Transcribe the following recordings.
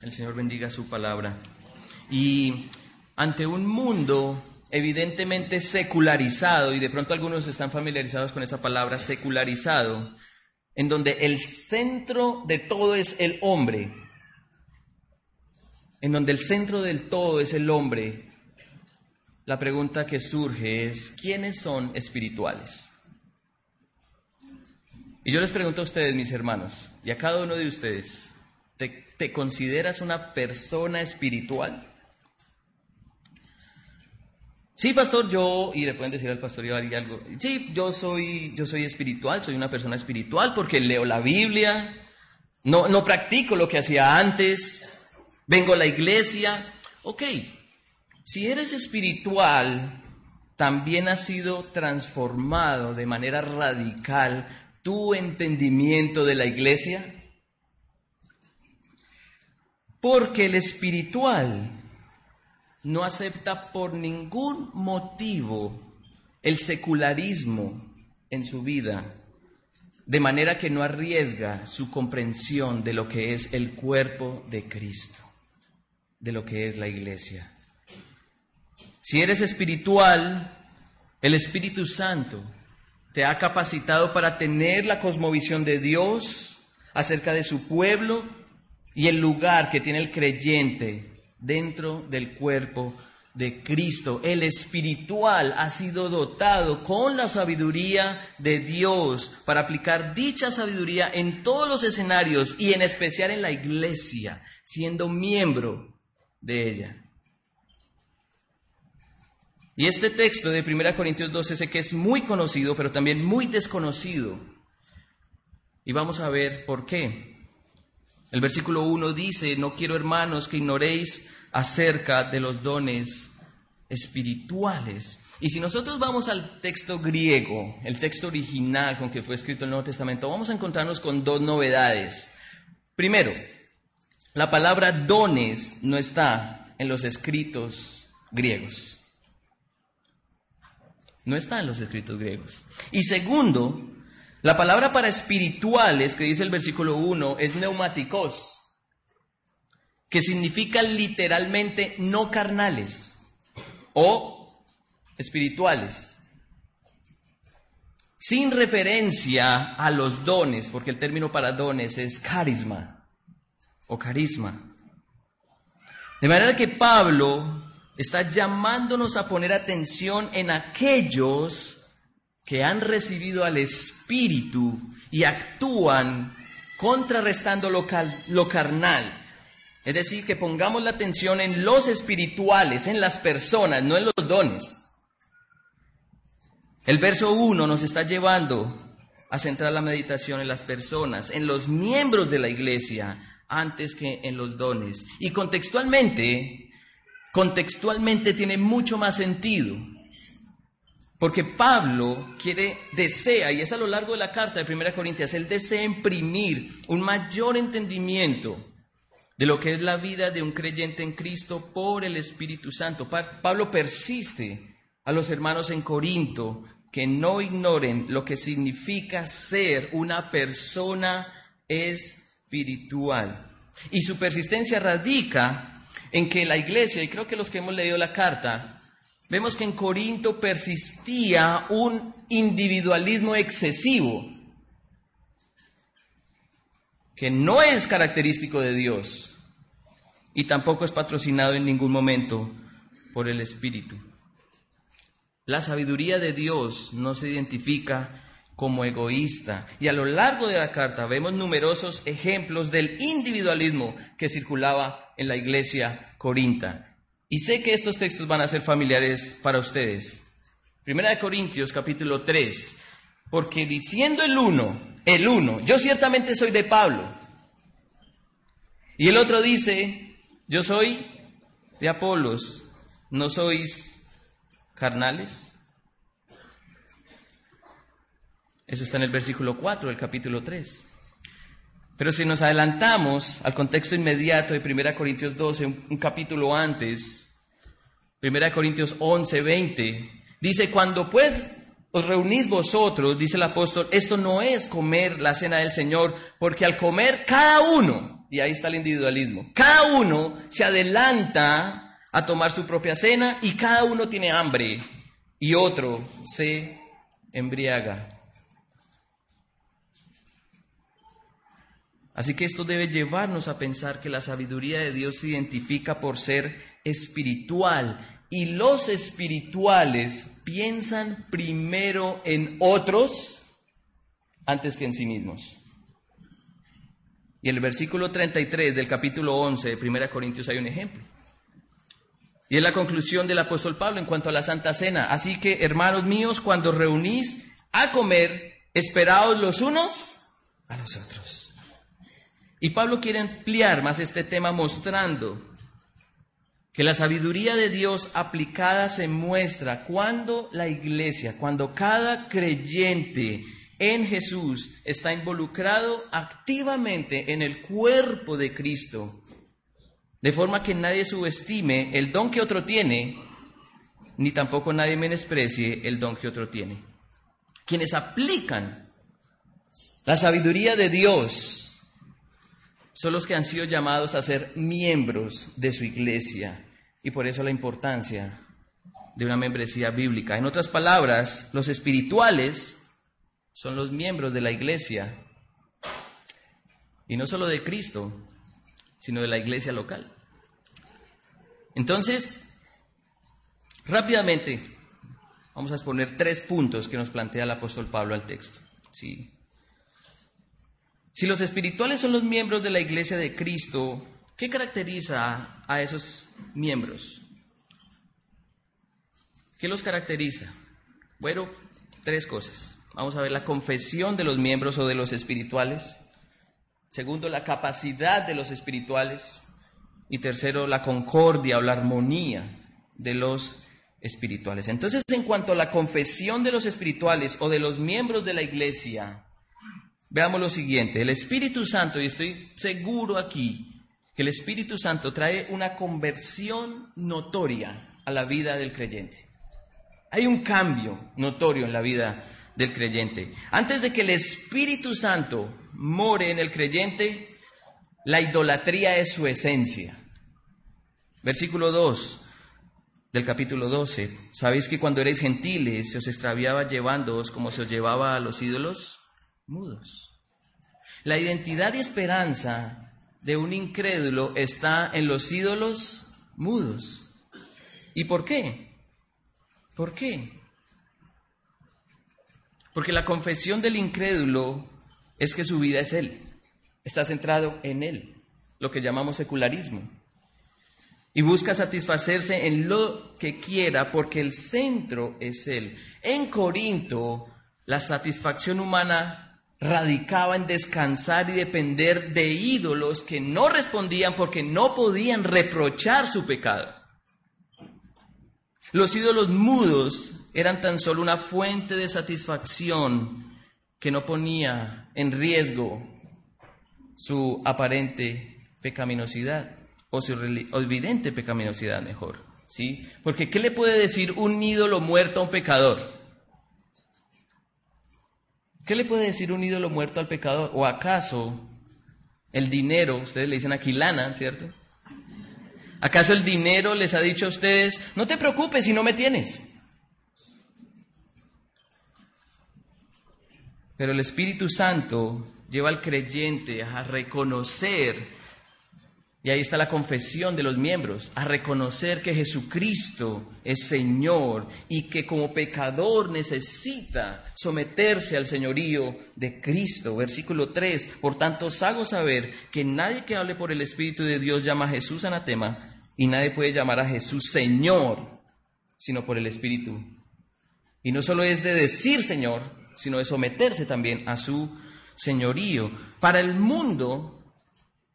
El Señor bendiga su palabra. Y ante un mundo evidentemente secularizado, y de pronto algunos están familiarizados con esa palabra, secularizado, en donde el centro de todo es el hombre, en donde el centro del todo es el hombre, la pregunta que surge es, ¿quiénes son espirituales? Y yo les pregunto a ustedes, mis hermanos, y a cada uno de ustedes, ¿Te, consideras una persona espiritual? Sí, pastor, yo, y le pueden decir al pastor Ibarri algo, sí, yo soy, yo soy espiritual, soy una persona espiritual porque leo la Biblia, no, no practico lo que hacía antes, vengo a la iglesia. Ok, si eres espiritual, también has sido transformado de manera radical tu entendimiento de la iglesia. Porque el espiritual no acepta por ningún motivo el secularismo en su vida, de manera que no arriesga su comprensión de lo que es el cuerpo de Cristo, de lo que es la iglesia. Si eres espiritual, el Espíritu Santo te ha capacitado para tener la cosmovisión de Dios acerca de su pueblo y el lugar que tiene el creyente dentro del cuerpo de Cristo. El espiritual ha sido dotado con la sabiduría de Dios para aplicar dicha sabiduría en todos los escenarios y en especial en la iglesia, siendo miembro de ella. Y este texto de 1 Corintios 12 sé que es muy conocido, pero también muy desconocido. Y vamos a ver por qué. El versículo 1 dice, no quiero hermanos que ignoréis acerca de los dones espirituales. Y si nosotros vamos al texto griego, el texto original con que fue escrito el Nuevo Testamento, vamos a encontrarnos con dos novedades. Primero, la palabra dones no está en los escritos griegos. No está en los escritos griegos. Y segundo, la palabra para espirituales que dice el versículo 1 es neumáticos, que significa literalmente no carnales o espirituales, sin referencia a los dones, porque el término para dones es carisma o carisma. De manera que Pablo está llamándonos a poner atención en aquellos que han recibido al Espíritu y actúan contrarrestando lo, lo carnal. Es decir, que pongamos la atención en los espirituales, en las personas, no en los dones. El verso 1 nos está llevando a centrar la meditación en las personas, en los miembros de la iglesia, antes que en los dones. Y contextualmente, contextualmente tiene mucho más sentido. Porque Pablo quiere, desea, y es a lo largo de la carta de 1 Corintias, él desea imprimir un mayor entendimiento de lo que es la vida de un creyente en Cristo por el Espíritu Santo. Pablo persiste a los hermanos en Corinto que no ignoren lo que significa ser una persona espiritual. Y su persistencia radica en que la iglesia, y creo que los que hemos leído la carta, vemos que en Corinto persistía un individualismo excesivo, que no es característico de Dios y tampoco es patrocinado en ningún momento por el Espíritu. La sabiduría de Dios no se identifica como egoísta. Y a lo largo de la carta vemos numerosos ejemplos del individualismo que circulaba en la iglesia corinta. Y sé que estos textos van a ser familiares para ustedes. Primera de Corintios capítulo 3, porque diciendo el uno, el uno, yo ciertamente soy de Pablo. Y el otro dice, yo soy de Apolos, ¿no sois carnales? Eso está en el versículo 4 del capítulo 3. Pero si nos adelantamos al contexto inmediato de 1 Corintios 12, un, capítulo antes, 1 Corintios 11, 20, dice, cuando pues os reunís vosotros, dice el apóstol, esto no es comer la cena del Señor, porque al comer cada uno y ahí está el individualismo. Cada uno se adelanta a tomar su propia cena y cada uno tiene hambre y otro se embriaga. Así que esto debe llevarnos a pensar que la sabiduría de Dios se identifica por ser espiritual y los espirituales piensan primero en otros antes que en sí mismos. Y en el versículo 33 del capítulo 11 de 1 Corintios hay un ejemplo. Y es la conclusión del apóstol Pablo en cuanto a la Santa Cena. Así que, hermanos míos, cuando reunís a comer, esperaos los unos a los otros. Y Pablo quiere ampliar más este tema mostrando que la sabiduría de Dios aplicada se muestra cuando la iglesia, cuando cada creyente en Jesús está involucrado activamente en el cuerpo de Cristo, de forma que nadie subestime el don que otro tiene, ni tampoco nadie menosprecie el don que otro tiene. Quienes aplican la sabiduría de Dios son los que han sido llamados a ser miembros de su iglesia y por eso la importancia de una membresía bíblica. En otras palabras, los espirituales son los miembros de la iglesia y no solo de Cristo, sino de la iglesia local. Entonces, rápidamente, vamos a exponer tres puntos que nos plantea el apóstol Pablo al texto. Sí. Si los espirituales son los miembros de la iglesia de Cristo, ¿qué caracteriza a esos miembros? ¿Qué los caracteriza? Bueno, tres cosas. Vamos a ver la confesión de los miembros o de los espirituales. Segundo, la capacidad de los espirituales. Y tercero, la concordia o la armonía de los espirituales. Entonces, en cuanto a la confesión de los espirituales o de los miembros de la iglesia, Veamos lo siguiente, el Espíritu Santo, y estoy seguro aquí, que el Espíritu Santo trae una conversión notoria a la vida del creyente. Hay un cambio notorio en la vida del creyente. Antes de que el Espíritu Santo more en el creyente, la idolatría es su esencia. Versículo 2 del capítulo 12. ¿Sabéis que cuando erais gentiles se os extraviaba llevándoos como se os llevaba a los ídolos? Mudos. La identidad y esperanza de un incrédulo está en los ídolos mudos. ¿Y por qué? ¿Por qué? Porque la confesión del incrédulo es que su vida es Él. Está centrado en Él, lo que llamamos secularismo. Y busca satisfacerse en lo que quiera porque el centro es Él. En Corinto, la satisfacción humana radicaba en descansar y depender de ídolos que no respondían porque no podían reprochar su pecado. Los ídolos mudos eran tan solo una fuente de satisfacción que no ponía en riesgo su aparente pecaminosidad o su evidente pecaminosidad mejor, ¿sí? Porque ¿qué le puede decir un ídolo muerto a un pecador? ¿Qué le puede decir un ídolo muerto al pecador? ¿O acaso el dinero, ustedes le dicen aquí lana, ¿cierto? ¿Acaso el dinero les ha dicho a ustedes, no te preocupes si no me tienes? Pero el Espíritu Santo lleva al creyente a reconocer y ahí está la confesión de los miembros, a reconocer que Jesucristo es Señor y que como pecador necesita someterse al señorío de Cristo. Versículo 3, por tanto os hago saber que nadie que hable por el Espíritu de Dios llama a Jesús anatema y nadie puede llamar a Jesús Señor, sino por el Espíritu. Y no solo es de decir Señor, sino de someterse también a su señorío. Para el mundo,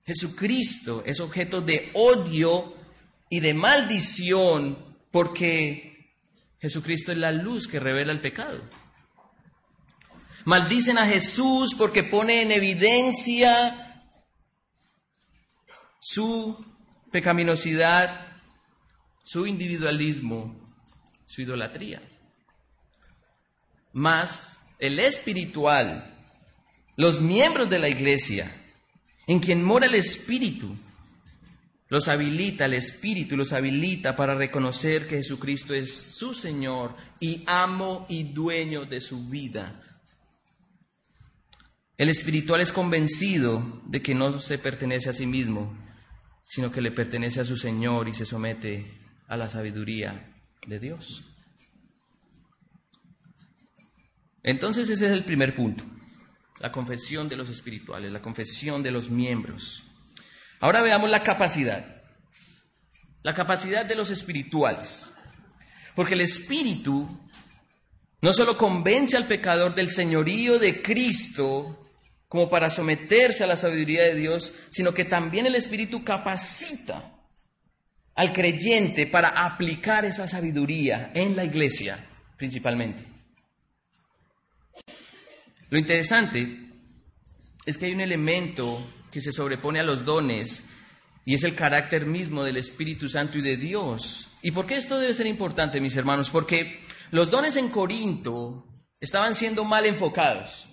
Jesucristo es objeto de odio y de maldición porque Jesucristo es la luz que revela el pecado. Maldicen a Jesús porque pone en evidencia su pecaminosidad, su individualismo, su idolatría. Más el espiritual, los miembros de la iglesia, en quien mora el Espíritu. Los habilita, el Espíritu los habilita para reconocer que Jesucristo es su Señor y amo y dueño de su vida. El espiritual es convencido de que no se pertenece a sí mismo, sino que le pertenece a su Señor y se somete a la sabiduría de Dios. Entonces ese es el primer punto, la confesión de los espirituales, la confesión de los miembros. Ahora veamos la capacidad, la capacidad de los espirituales, porque el espíritu no solo convence al pecador del señorío de Cristo como para someterse a la sabiduría de Dios, sino que también el espíritu capacita al creyente para aplicar esa sabiduría en la iglesia principalmente. Lo interesante es que hay un elemento que se sobrepone a los dones y es el carácter mismo del Espíritu Santo y de Dios. ¿Y por qué esto debe ser importante, mis hermanos? Porque los dones en Corinto estaban siendo mal enfocados.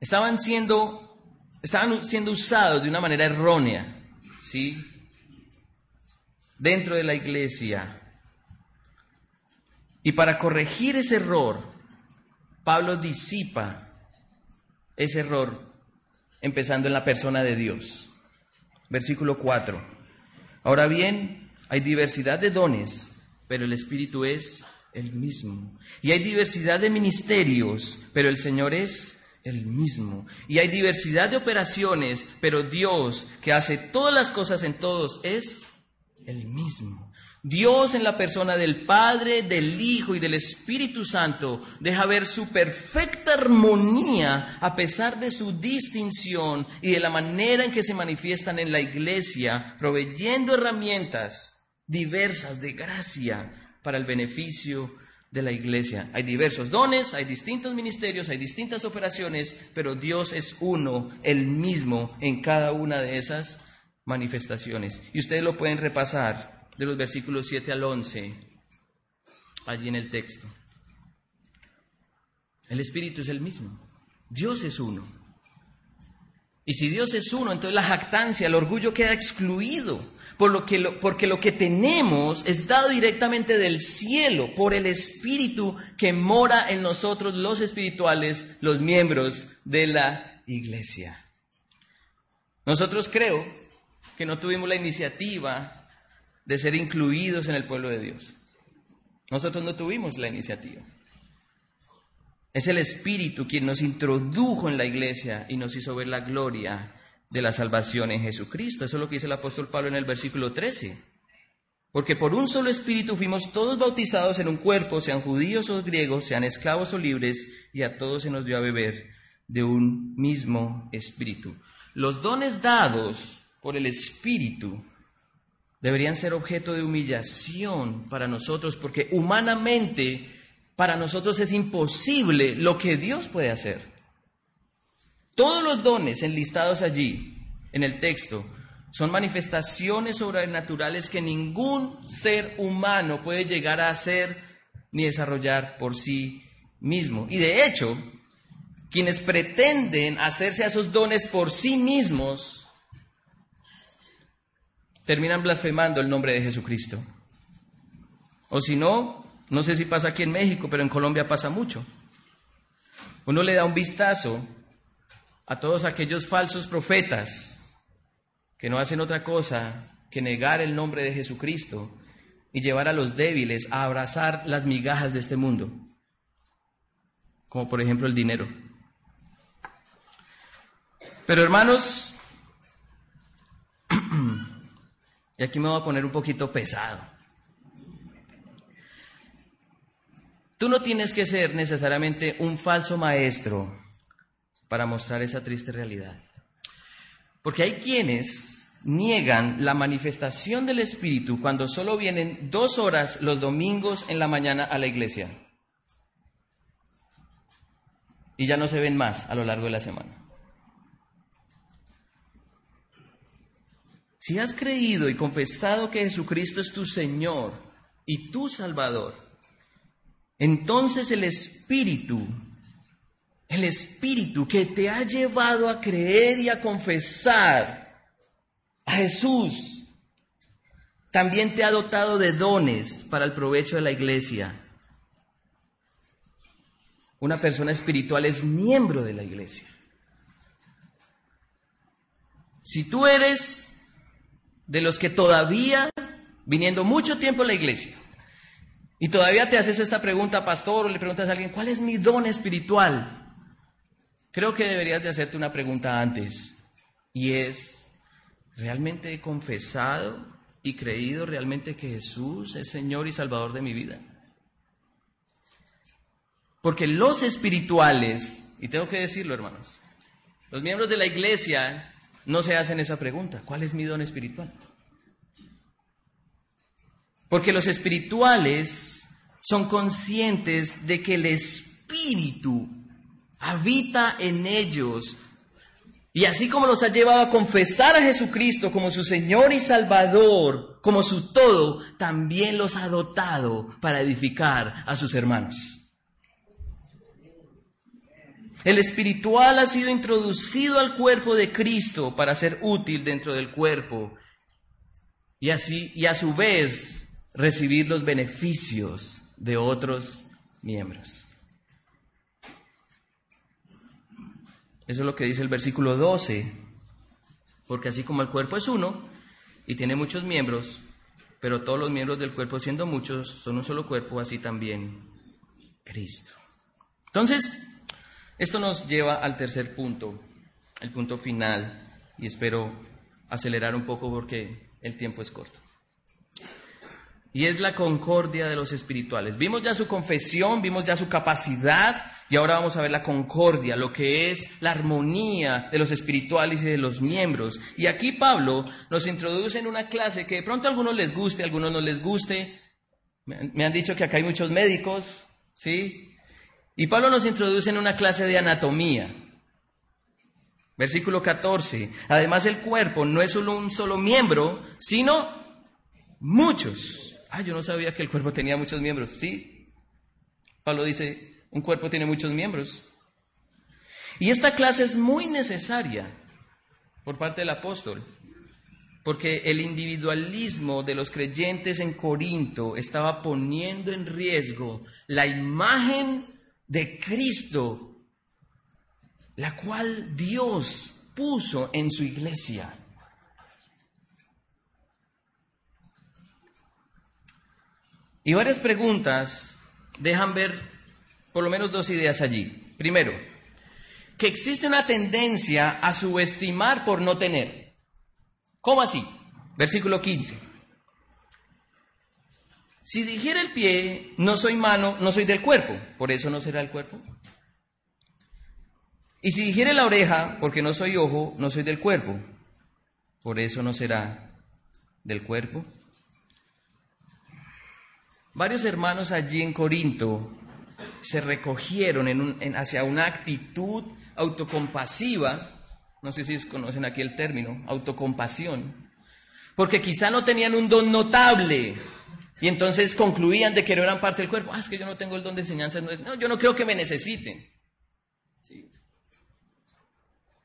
Estaban siendo, estaban siendo usados de una manera errónea, ¿sí? Dentro de la iglesia. Y para corregir ese error, Pablo disipa ese error empezando en la persona de Dios. Versículo 4. Ahora bien, hay diversidad de dones, pero el Espíritu es el mismo. Y hay diversidad de ministerios, pero el Señor es el mismo. Y hay diversidad de operaciones, pero Dios, que hace todas las cosas en todos, es el mismo. Dios en la persona del Padre, del Hijo y del Espíritu Santo deja ver su perfecta armonía a pesar de su distinción y de la manera en que se manifiestan en la iglesia, proveyendo herramientas diversas de gracia para el beneficio de la iglesia. Hay diversos dones, hay distintos ministerios, hay distintas operaciones, pero Dios es uno, el mismo en cada una de esas manifestaciones. Y ustedes lo pueden repasar de los versículos 7 al 11, allí en el texto. El Espíritu es el mismo. Dios es uno. Y si Dios es uno, entonces la jactancia, el orgullo queda excluido, por lo que porque lo que tenemos es dado directamente del cielo por el Espíritu que mora en nosotros, los espirituales, los miembros de la iglesia. Nosotros creo que no tuvimos la iniciativa de ser incluidos en el pueblo de Dios. Nosotros no tuvimos la iniciativa. Es el Espíritu quien nos introdujo en la iglesia y nos hizo ver la gloria de la salvación en Jesucristo. Eso es lo que dice el apóstol Pablo en el versículo 13. Porque por un solo espíritu fuimos todos bautizados en un cuerpo, sean judíos o griegos, sean esclavos o libres, y a todos se nos dio a beber de un mismo espíritu. Los dones dados por el espíritu deberían ser objeto de humillación para nosotros, porque humanamente para nosotros es imposible lo que Dios puede hacer. Todos los dones enlistados allí en el texto son manifestaciones sobrenaturales que ningún ser humano puede llegar a hacer ni desarrollar por sí mismo. Y de hecho, quienes pretenden hacerse a esos dones por sí mismos terminan blasfemando el nombre de Jesucristo. O si no, no sé si pasa aquí en México, pero en Colombia pasa mucho. Uno le da un vistazo a todos aquellos falsos profetas que no hacen otra cosa que negar el nombre de Jesucristo y llevar a los débiles a abrazar las migajas de este mundo, como por ejemplo el dinero. Pero hermanos, Y aquí me voy a poner un poquito pesado. Tú no tienes que ser necesariamente un falso maestro para mostrar esa triste realidad. Porque hay quienes niegan la manifestación del Espíritu cuando solo vienen dos horas los domingos en la mañana a la iglesia. Y ya no se ven más a lo largo de la semana. Si has creído y confesado que Jesucristo es tu Señor y tu Salvador, entonces el Espíritu el Espíritu que te ha llevado a creer y a confesar a Jesús, también te ha dotado de dones para el provecho de la iglesia. Una persona espiritual es miembro de la iglesia. Si tú eres de los que todavía, viniendo mucho tiempo a la iglesia, y todavía te haces esta pregunta, pastor, o le preguntas a alguien, ¿cuál es mi don espiritual? Creo que deberías de hacerte una pregunta antes, y es, ¿realmente he confesado y creído realmente que Jesús es Señor y Salvador de mi vida? Porque los espirituales, y tengo que decirlo hermanos, los miembros de la iglesia no se hacen esa pregunta, ¿cuál es mi don espiritual? Porque los espirituales son conscientes de que el Espíritu habita en ellos. Y así como los ha llevado a confesar a Jesucristo como su Señor y Salvador, como su todo, también los ha dotado para edificar a sus hermanos. El espiritual ha sido introducido al cuerpo de Cristo para ser útil dentro del cuerpo y así y a su vez recibir los beneficios de otros miembros. Eso es lo que dice el versículo 12, porque así como el cuerpo es uno y tiene muchos miembros, pero todos los miembros del cuerpo siendo muchos son un solo cuerpo, así también Cristo. Entonces, esto nos lleva al tercer punto, el punto final, y espero acelerar un poco porque el tiempo es corto. Y es la concordia de los espirituales. Vimos ya su confesión, vimos ya su capacidad, y ahora vamos a ver la concordia, lo que es la armonía de los espirituales y de los miembros. Y aquí Pablo nos introduce en una clase que de pronto a algunos les guste, a algunos no les guste. Me han dicho que acá hay muchos médicos, ¿sí? Y Pablo nos introduce en una clase de anatomía. Versículo 14. Además el cuerpo no es solo un solo miembro, sino muchos. Ah, yo no sabía que el cuerpo tenía muchos miembros. Sí. Pablo dice, un cuerpo tiene muchos miembros. Y esta clase es muy necesaria por parte del apóstol, porque el individualismo de los creyentes en Corinto estaba poniendo en riesgo la imagen de Cristo, la cual Dios puso en su iglesia. Y varias preguntas dejan ver por lo menos dos ideas allí. Primero, que existe una tendencia a subestimar por no tener. ¿Cómo así? Versículo 15. Si dijera el pie, no soy mano, no soy del cuerpo, por eso no será el cuerpo. Y si dijere la oreja, porque no soy ojo, no soy del cuerpo, por eso no será del cuerpo. Varios hermanos allí en Corinto se recogieron en hacia una actitud autocompasiva, no sé si conocen aquí el término, autocompasión, porque quizá no tenían un don notable, y entonces concluían de que no eran parte del cuerpo. Ah, es que yo no tengo el don de enseñanza. No, yo no creo que me necesiten.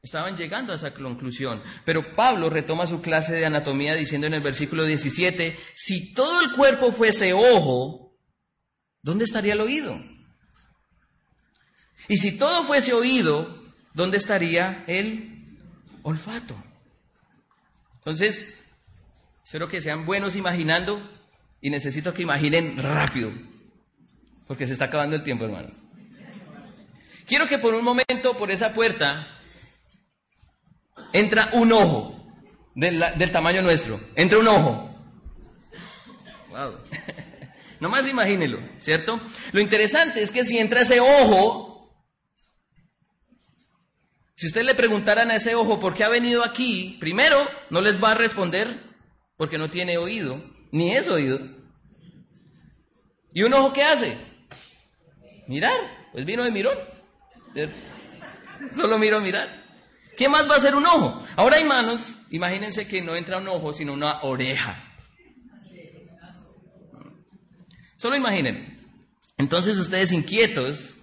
Estaban llegando a esa conclusión. Pero Pablo retoma su clase de anatomía diciendo en el versículo 17, si todo el cuerpo fuese ojo, ¿dónde estaría el oído? Y si todo fuese oído, ¿dónde estaría el olfato? Entonces, espero que sean buenos imaginando y necesito que imaginen rápido, porque se está acabando el tiempo, hermanos. Quiero que por un momento, por esa puerta, entra un ojo del, tamaño nuestro. Entra un ojo. Wow. Nomás imagínelo, ¿cierto? Lo interesante es que si entra ese ojo, si ustedes le preguntaran a ese ojo por qué ha venido aquí, primero no les va a responder porque no tiene oído ni es oído. ¿Y un ojo qué hace? Mirar, pues vino de mirón. Solo miro mirar. ¿Qué más va a hacer un ojo? Ahora hay manos, imagínense que no entra un ojo, sino una oreja. Solo imaginen. Entonces ustedes inquietos,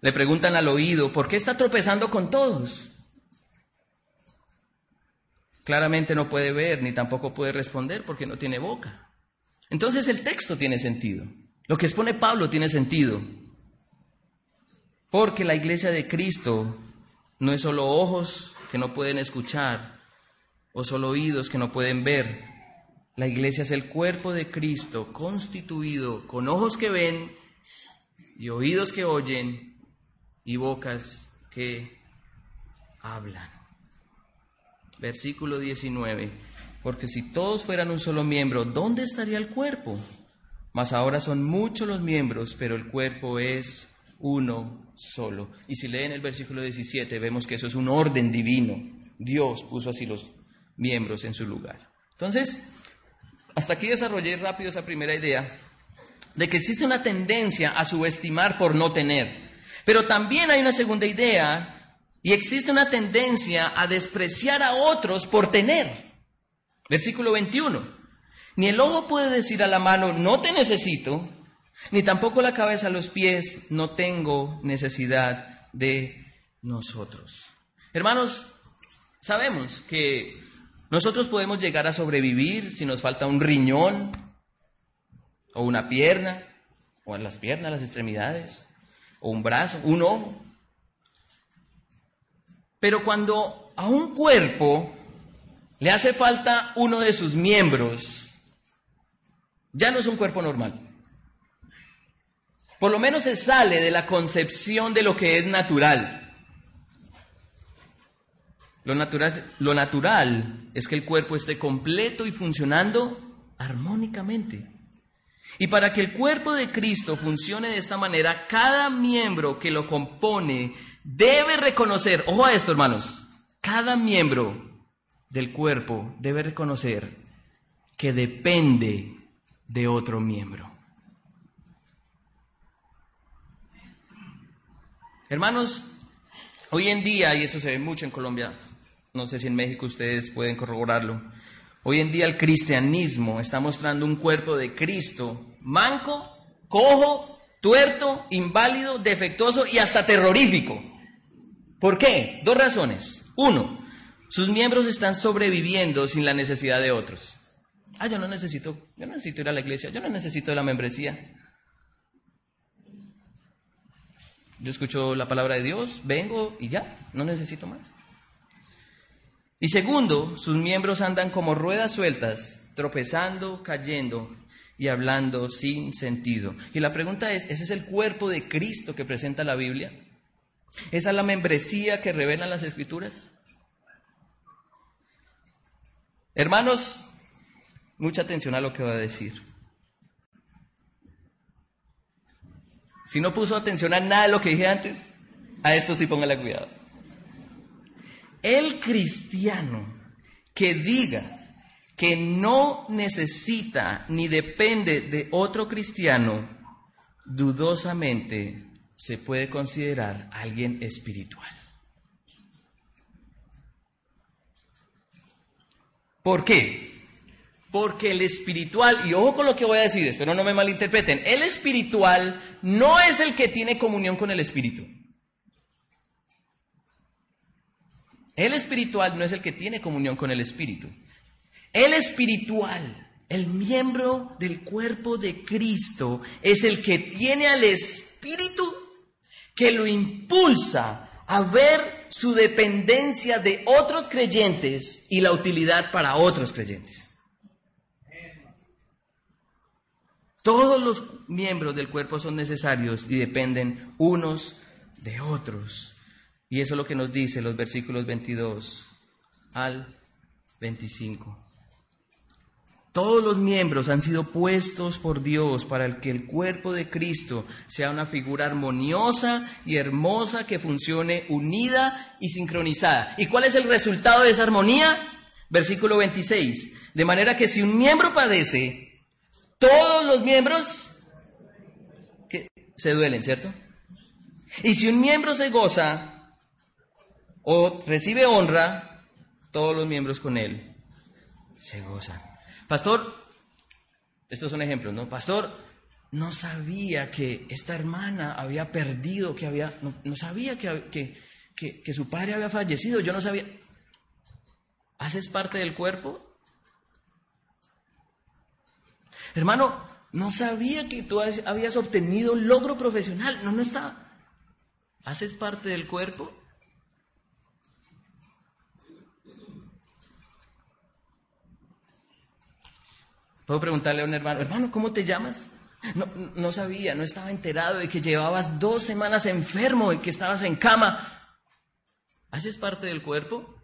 Le preguntan al oído, ¿por qué está tropezando con todos? Claramente no puede ver ni tampoco puede responder porque no tiene boca. Entonces el texto tiene sentido. Lo que expone Pablo tiene sentido. Porque la iglesia de Cristo no es solo ojos que no pueden escuchar o solo oídos que no pueden ver. La iglesia es el cuerpo de Cristo constituido con ojos que ven y oídos que oyen y bocas que hablan. Versículo 19. Porque si todos fueran un solo miembro, ¿dónde estaría el cuerpo? Mas ahora son muchos los miembros, pero el cuerpo es uno solo. Y si leen el versículo 17, vemos que eso es un orden divino. Dios puso así los miembros en su lugar. Entonces, hasta aquí desarrollé rápido esa primera idea de que existe una tendencia a subestimar por no tener. Pero también hay una segunda idea y existe una tendencia a despreciar a otros por tener. Versículo 21. Ni el ojo puede decir a la mano, no te necesito, ni tampoco la cabeza a los pies, no tengo necesidad de nosotros. Hermanos, sabemos que nosotros podemos llegar a sobrevivir si nos falta un riñón o una pierna, o las piernas, las extremidades, o un brazo, un ojo. Pero cuando a un cuerpo le hace falta uno de sus miembros, ya no es un cuerpo normal. Por lo menos se sale de la concepción de lo que es natural. Lo natural, es que el cuerpo esté completo y funcionando armónicamente. Y para que el cuerpo de Cristo funcione de esta manera, cada miembro que lo compone debe reconocer, ojo a esto hermanos, cada miembro del cuerpo debe reconocer que depende de otro miembro. Hermanos, hoy en día, y eso se ve mucho en Colombia, no sé si en México ustedes pueden corroborarlo. Hoy en día el cristianismo está mostrando un cuerpo de Cristo manco, cojo, tuerto, inválido, defectuoso y hasta terrorífico. ¿Por qué? Dos razones. Uno, sus miembros están sobreviviendo sin la necesidad de otros. Ah, yo no necesito, yo no necesito ir a la iglesia, yo no necesito la membresía. Yo escucho la palabra de Dios, vengo y ya, no necesito más. Y segundo, sus miembros andan como ruedas sueltas, tropezando, cayendo y hablando sin sentido. Y la pregunta es, ¿ese es el cuerpo de Cristo que presenta la Biblia? ¿Esa es la membresía que revelan las escrituras? Hermanos, mucha atención a lo que voy a decir. Si no puso atención a nada de lo que dije antes, a esto sí póngale cuidado. El cristiano que diga que no necesita ni depende de otro cristiano, dudosamente se puede considerar alguien espiritual. ¿Por qué? Porque el espiritual, y ojo con lo que voy a decir, espero no me malinterpreten, el espiritual no es el que tiene comunión con el espíritu. El espiritual no es el que tiene comunión con el espíritu. El espiritual, el miembro del cuerpo de Cristo, es el que tiene al espíritu que lo impulsa a ver su dependencia de otros creyentes y la utilidad para otros creyentes. Todos los miembros del cuerpo son necesarios y dependen unos de otros. Y eso es lo que nos dice los versículos 22 al 25. Todos los miembros han sido puestos por Dios para que el cuerpo de Cristo sea una figura armoniosa y hermosa que funcione unida y sincronizada. ¿Y cuál es el resultado de esa armonía? Versículo 26. De manera que si un miembro padece, todos los miembros se duelen, ¿cierto? Y si un miembro se goza, o recibe honra, todos los miembros con él se gozan. Pastor, estos son ejemplos, ¿no? Pastor, no sabía que esta hermana había perdido, que había, no, sabía que, que su padre había fallecido, yo no sabía. ¿Haces parte del cuerpo? Hermano, no sabía que tú habías obtenido un logro profesional. No, no está. ¿Haces parte del cuerpo? Puedo preguntarle a un hermano, hermano, ¿cómo te llamas? No, no sabía, no estaba enterado de que llevabas dos semanas enfermo y que estabas en cama. ¿Haces parte del cuerpo?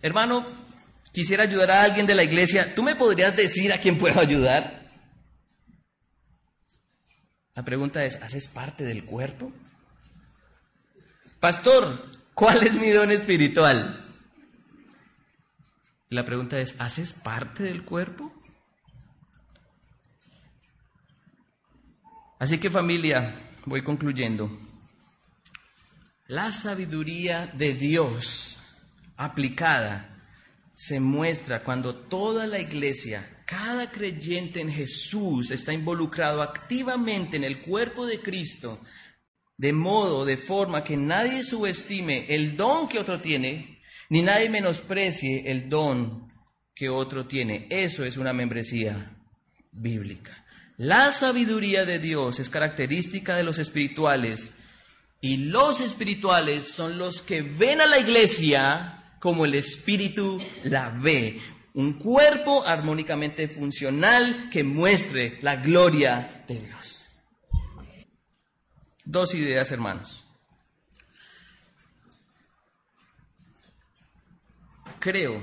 Hermano, quisiera ayudar a alguien de la iglesia. ¿Tú me podrías decir a quién puedo ayudar? La pregunta es, ¿haces parte del cuerpo? Pastor, ¿cuál es mi don espiritual? La pregunta es, ¿haces parte del cuerpo? Así que familia, voy concluyendo. La sabiduría de Dios aplicada se muestra cuando toda la iglesia, cada creyente en Jesús está involucrado activamente en el cuerpo de Cristo, de modo, de forma que nadie subestime el don que otro tiene, ni nadie menosprecie el don que otro tiene. Eso es una membresía bíblica. La sabiduría de Dios es característica de los espirituales y los espirituales son los que ven a la iglesia como el Espíritu la ve. Un cuerpo armónicamente funcional que muestre la gloria de Dios. Dos ideas, hermanos. Creo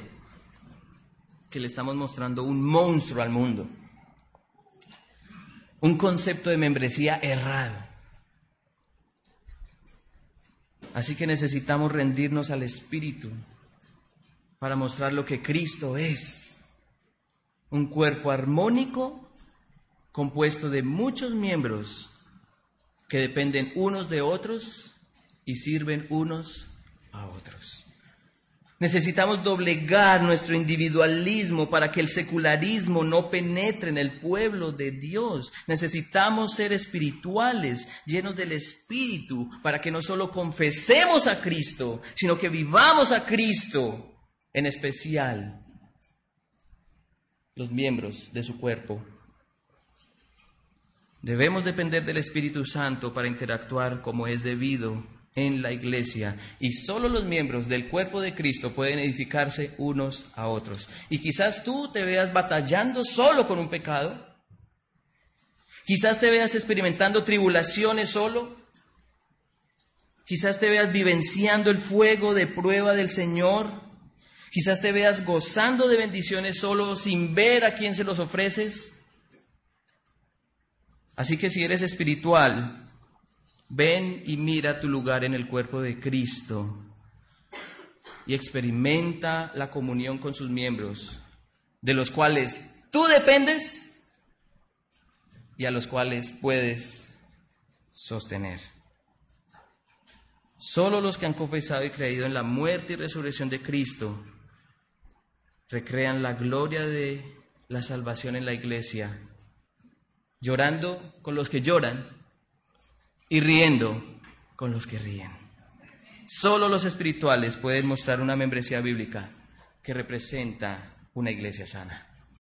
que le estamos mostrando un monstruo al mundo. Un concepto de membresía errado. Así que necesitamos rendirnos al Espíritu para mostrar lo que Cristo es. Un cuerpo armónico compuesto de muchos miembros que dependen unos de otros y sirven unos a otros. Necesitamos doblegar nuestro individualismo para que el secularismo no penetre en el pueblo de Dios. Necesitamos ser espirituales, llenos del Espíritu, para que no solo confesemos a Cristo, sino que vivamos a Cristo en especial los miembros de su cuerpo. Debemos depender del Espíritu Santo para interactuar como es debido en la iglesia y solo los miembros del cuerpo de Cristo pueden edificarse unos a otros. Y quizás tú te veas batallando solo con un pecado. Quizás te veas experimentando tribulaciones solo. Quizás te veas vivenciando el fuego de prueba del Señor Quizás te veas gozando de bendiciones solo sin ver a quién se los ofreces. Así que si eres espiritual, ven y mira tu lugar en el cuerpo de Cristo y experimenta la comunión con sus miembros, de los cuales tú dependes y a los cuales puedes sostener. Solo los que han confesado y creído en la muerte y resurrección de Cristo recrean la gloria de la salvación en la iglesia, llorando con los que lloran y riendo con los que ríen. Solo los espirituales pueden mostrar una membresía bíblica que representa una iglesia sana.